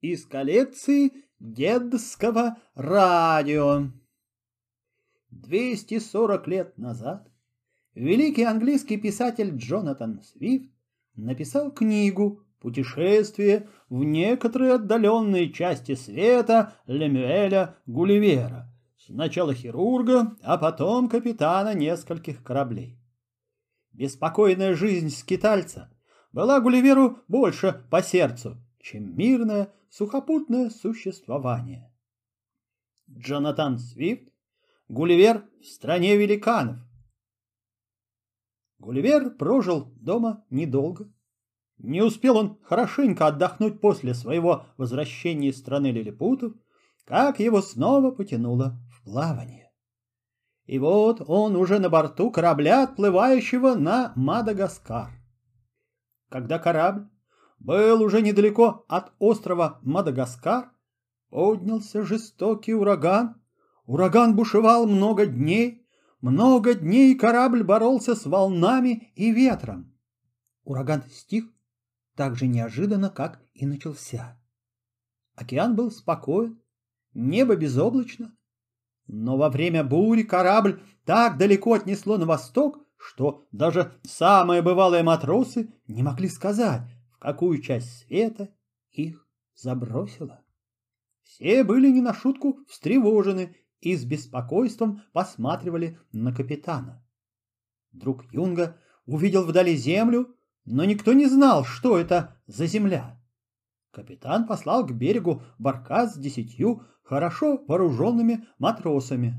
из коллекции дедского радио. 240 лет назад великий английский писатель Джонатан Свифт написал книгу «Путешествие в некоторые отдаленные части света Лемюэля Гулливера», сначала хирурга, а потом капитана нескольких кораблей. Беспокойная жизнь скитальца была Гулливеру больше по сердцу, чем мирное сухопутное существование. Джонатан Свифт, Гулливер в стране великанов. Гулливер прожил дома недолго. Не успел он хорошенько отдохнуть после своего возвращения из страны лилипутов, как его снова потянуло в плавание. И вот он уже на борту корабля, отплывающего на Мадагаскар. Когда корабль был уже недалеко от острова Мадагаскар, поднялся жестокий ураган. Ураган бушевал много дней, много дней корабль боролся с волнами и ветром. Ураган стих так же неожиданно, как и начался. Океан был спокоен, небо безоблачно, но во время бури корабль так далеко отнесло на восток, что даже самые бывалые матросы не могли сказать, какую часть света их забросило. Все были не на шутку встревожены и с беспокойством посматривали на капитана. Друг Юнга увидел вдали землю, но никто не знал, что это за земля. Капитан послал к берегу баркас с десятью хорошо вооруженными матросами.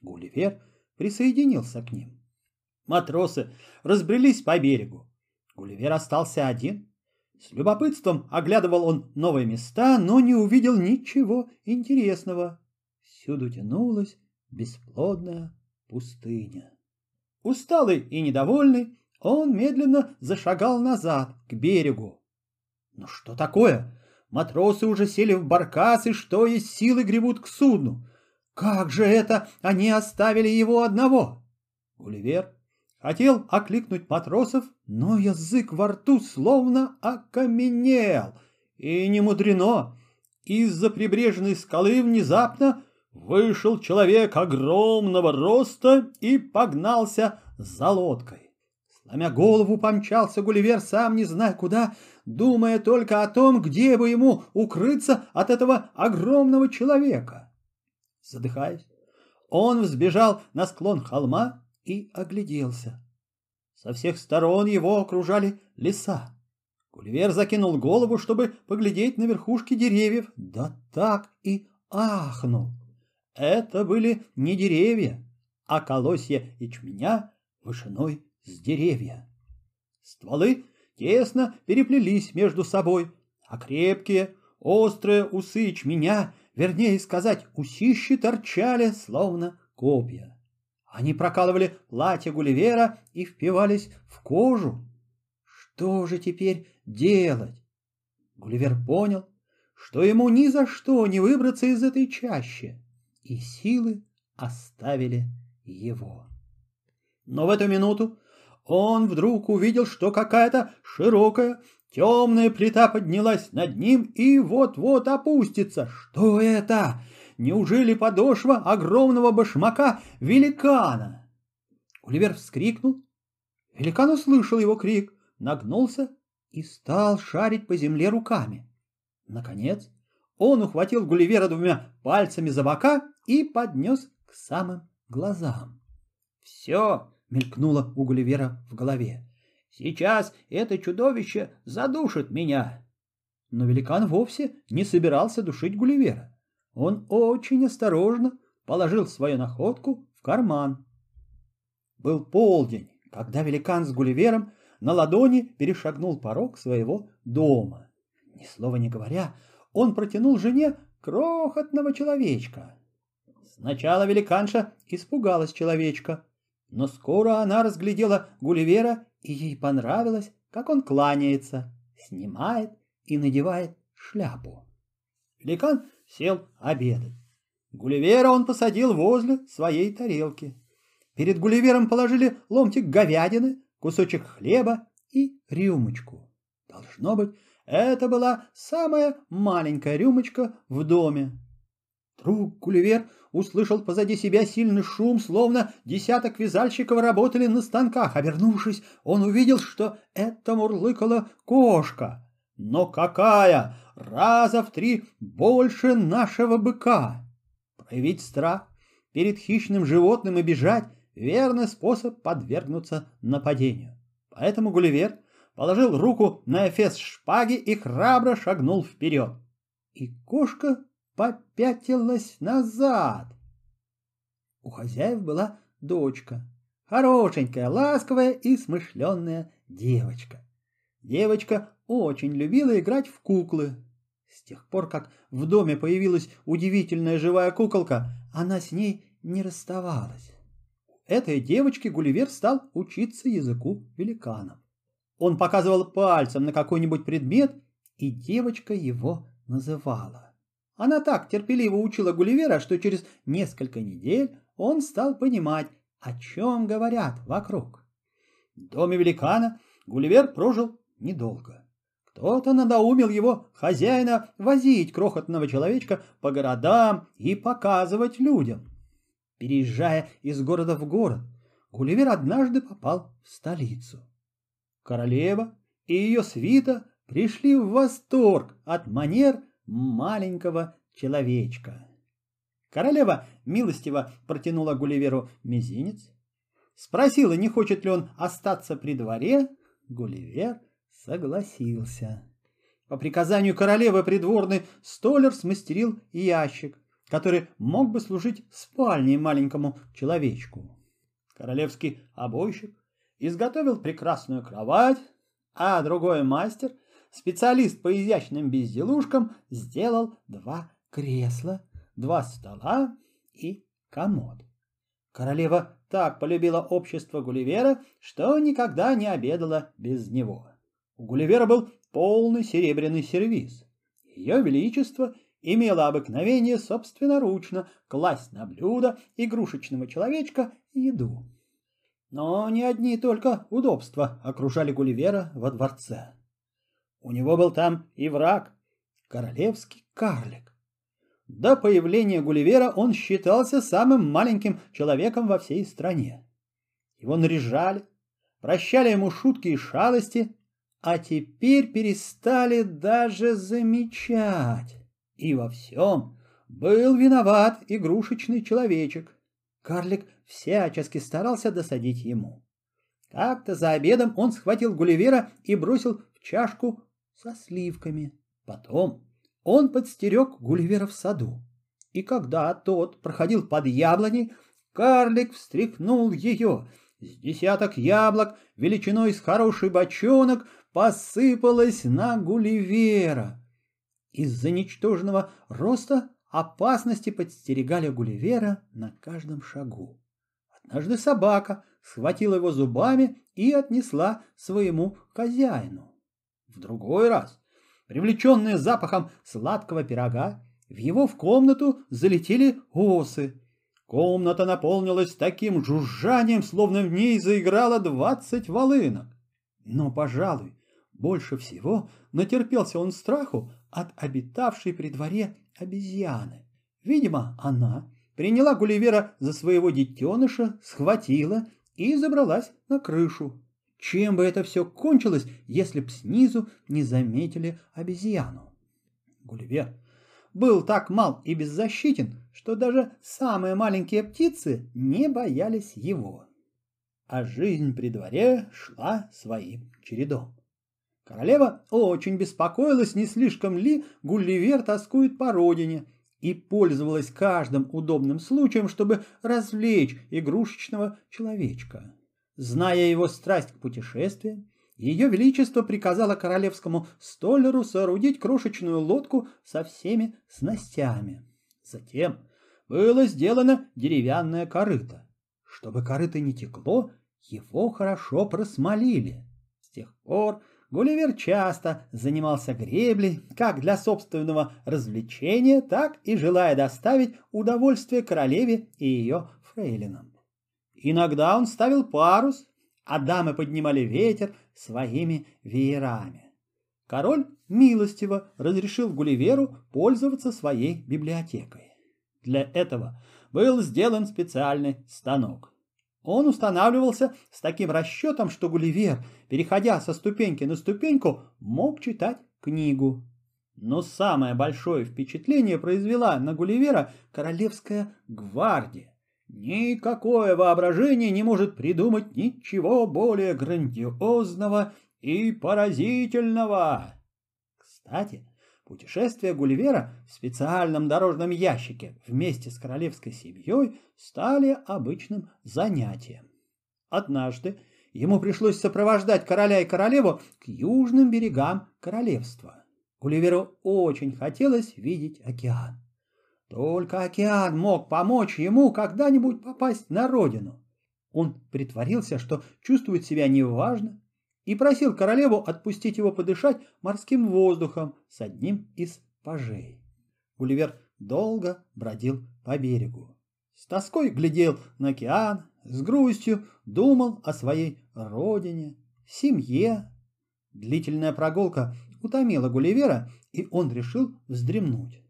Гулливер присоединился к ним. Матросы разбрелись по берегу. Гулливер остался один. С любопытством оглядывал он новые места, но не увидел ничего интересного. Всюду тянулась бесплодная пустыня. Усталый и недовольный, он медленно зашагал назад, к берегу. Но что такое? Матросы уже сели в баркас и что есть силы гребут к судну. Как же это они оставили его одного? Гулливер Хотел окликнуть матросов, но язык во рту словно окаменел. И не мудрено. Из-за прибрежной скалы внезапно вышел человек огромного роста и погнался за лодкой. Сломя голову, помчался Гулливер, сам не зная куда, думая только о том, где бы ему укрыться от этого огромного человека. Задыхаясь, он взбежал на склон холма и огляделся. Со всех сторон его окружали леса. Гулливер закинул голову, чтобы поглядеть на верхушки деревьев, да так и ахнул. Это были не деревья, а колосья ячменя вышиной с деревья. Стволы тесно переплелись между собой, а крепкие, острые усы ячменя, вернее сказать, усищи торчали, словно копья. Они прокалывали платье Гулливера и впивались в кожу. Что же теперь делать? Гулливер понял, что ему ни за что не выбраться из этой чащи, и силы оставили его. Но в эту минуту он вдруг увидел, что какая-то широкая темная плита поднялась над ним и вот-вот опустится. Что это? Неужели подошва огромного башмака великана? Гулливер вскрикнул. Великан услышал его крик, нагнулся и стал шарить по земле руками. Наконец, он ухватил Гулливера двумя пальцами за бока и поднес к самым глазам. «Все!» — мелькнуло у Гулливера в голове. «Сейчас это чудовище задушит меня!» Но великан вовсе не собирался душить Гулливера. Он очень осторожно положил свою находку в карман. Был полдень, когда великан с Гулливером на ладони перешагнул порог своего дома. Ни слова не говоря, он протянул жене крохотного человечка. Сначала великанша испугалась человечка, но скоро она разглядела Гулливера, и ей понравилось, как он кланяется, снимает и надевает шляпу. Великан сел обедать. Гулливера он посадил возле своей тарелки. Перед Гулливером положили ломтик говядины, кусочек хлеба и рюмочку. Должно быть, Это была самая маленькая рюмочка в доме. Вдруг Гулливер услышал позади себя сильный шум, словно десяток вязальщиков работали на станках. Обернувшись, он увидел, что это мурлыкала кошка. Но какая! Раза в три больше нашего быка! Проявить страх перед хищным животным и бежать — верный способ подвергнуться нападению. Поэтому Гулливер положил руку на эфес шпаги и храбро шагнул вперед. И кошка попятилась назад. У хозяев была дочка, хорошенькая, ласковая и смышленная девочка. Девочка очень любила играть в куклы. С тех пор, как в доме появилась удивительная живая куколка, она с ней не расставалась. Этой девочке Гулливер стал учиться языку великанов. Он показывал пальцем на какой-нибудь предмет, и девочка его называла. Она так терпеливо учила Гулливера, что через несколько недель он стал понимать, о чем говорят вокруг. В доме великана Гулливер прожил недолго. Кто-то надоумил его, хозяина, возить крохотного человечка по городам и показывать людям. Переезжая из города в город, Гулливер однажды попал в столицу. Королева и ее свита пришли в восторг от манер маленького человечка. Королева милостиво протянула Гулливеру мизинец, спросила, не хочет ли он остаться при дворе. Гулливер согласился. По приказанию королевы придворный столер смастерил ящик, который мог бы служить спальней маленькому человечку. Королевский обойщик изготовил прекрасную кровать, а другой мастер — специалист по изящным безделушкам сделал два кресла, два стола и комод. Королева так полюбила общество Гулливера, что никогда не обедала без него. У Гулливера был полный серебряный сервиз. Ее Величество имело обыкновение собственноручно класть на блюдо игрушечного человечка еду. Но не одни только удобства окружали Гулливера во дворце. У него был там и враг, королевский карлик. До появления Гулливера он считался самым маленьким человеком во всей стране. Его наряжали, прощали ему шутки и шалости, а теперь перестали даже замечать. И во всем был виноват игрушечный человечек. Карлик всячески старался досадить ему. Как-то за обедом он схватил Гулливера и бросил в чашку со сливками. Потом он подстерег Гулливера в саду. И когда тот проходил под яблоней, карлик встряхнул ее. С десяток яблок величиной с хороший бочонок посыпалось на Гулливера. Из-за ничтожного роста опасности подстерегали Гулливера на каждом шагу. Однажды собака схватила его зубами и отнесла своему хозяину. В другой раз, привлеченные запахом сладкого пирога, в его в комнату залетели осы. Комната наполнилась таким жужжанием, словно в ней заиграло двадцать волынок. Но, пожалуй, больше всего натерпелся он страху от обитавшей при дворе обезьяны. Видимо, она приняла Гулливера за своего детеныша, схватила и забралась на крышу. Чем бы это все кончилось, если б снизу не заметили обезьяну? Гулливер был так мал и беззащитен, что даже самые маленькие птицы не боялись его. А жизнь при дворе шла своим чередом. Королева очень беспокоилась, не слишком ли Гулливер тоскует по родине, и пользовалась каждым удобным случаем, чтобы развлечь игрушечного человечка. Зная его страсть к путешествиям, ее Величество приказало королевскому столеру соорудить крошечную лодку со всеми снастями. Затем было сделано деревянное корыто. Чтобы корыто не текло, его хорошо просмолили. С тех пор Гулливер часто занимался греблей, как для собственного развлечения, так и желая доставить удовольствие королеве и ее фрейлинам. Иногда он ставил парус, а дамы поднимали ветер своими веерами. Король милостиво разрешил Гулливеру пользоваться своей библиотекой. Для этого был сделан специальный станок. Он устанавливался с таким расчетом, что Гулливер, переходя со ступеньки на ступеньку, мог читать книгу. Но самое большое впечатление произвела на Гулливера королевская гвардия. Никакое воображение не может придумать ничего более грандиозного и поразительного. Кстати, путешествие Гулливера в специальном дорожном ящике вместе с королевской семьей стали обычным занятием. Однажды ему пришлось сопровождать короля и королеву к южным берегам королевства. Гулливеру очень хотелось видеть океан. Только океан мог помочь ему когда-нибудь попасть на родину. Он притворился, что чувствует себя неважно, и просил королеву отпустить его подышать морским воздухом с одним из пажей. Гулливер долго бродил по берегу. С тоской глядел на океан, с грустью думал о своей родине, семье. Длительная прогулка утомила Гулливера, и он решил вздремнуть.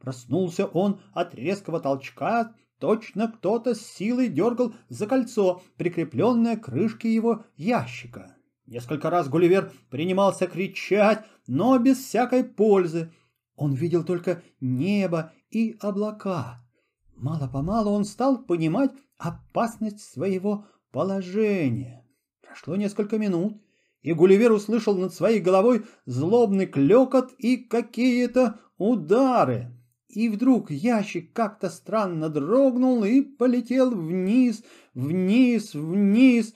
Проснулся он от резкого толчка, точно кто-то с силой дергал за кольцо, прикрепленное к крышке его ящика. Несколько раз Гулливер принимался кричать, но без всякой пользы. Он видел только небо и облака. Мало-помалу он стал понимать опасность своего положения. Прошло несколько минут, и Гулливер услышал над своей головой злобный клекот и какие-то удары. И вдруг ящик как-то странно дрогнул и полетел вниз, вниз, вниз.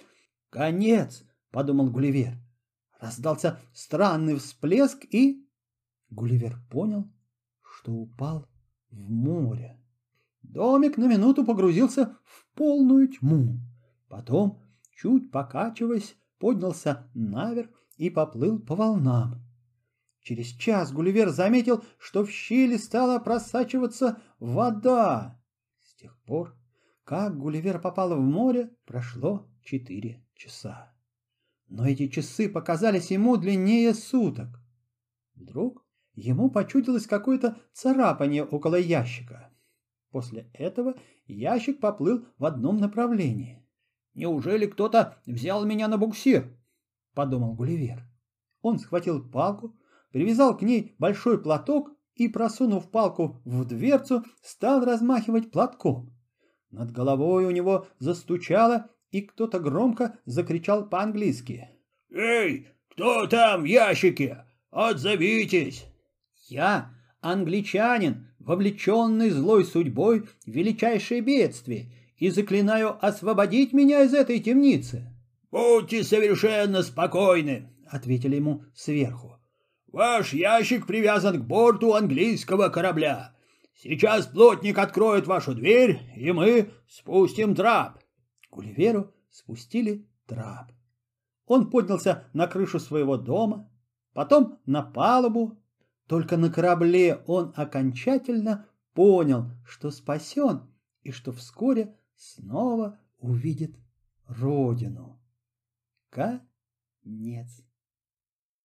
Конец, подумал Гулливер. Раздался странный всплеск, и Гулливер понял, что упал в море. Домик на минуту погрузился в полную тьму. Потом, чуть покачиваясь, поднялся наверх и поплыл по волнам. Через час Гулливер заметил, что в щели стала просачиваться вода. С тех пор, как Гулливер попал в море, прошло четыре часа. Но эти часы показались ему длиннее суток. Вдруг ему почудилось какое-то царапание около ящика. После этого ящик поплыл в одном направлении. «Неужели кто-то взял меня на буксир?» — подумал Гулливер. Он схватил палку, привязал к ней большой платок и, просунув палку в дверцу, стал размахивать платком. Над головой у него застучало, и кто-то громко закричал по-английски. «Эй, кто там в ящике? Отзовитесь!» «Я англичанин, вовлеченный злой судьбой в величайшее бедствие, и заклинаю освободить меня из этой темницы». «Будьте совершенно спокойны», — ответили ему сверху. Ваш ящик привязан к борту английского корабля. Сейчас плотник откроет вашу дверь, и мы спустим трап. Гулливеру спустили трап. Он поднялся на крышу своего дома, потом на палубу. Только на корабле он окончательно понял, что спасен и что вскоре снова увидит родину. Конец.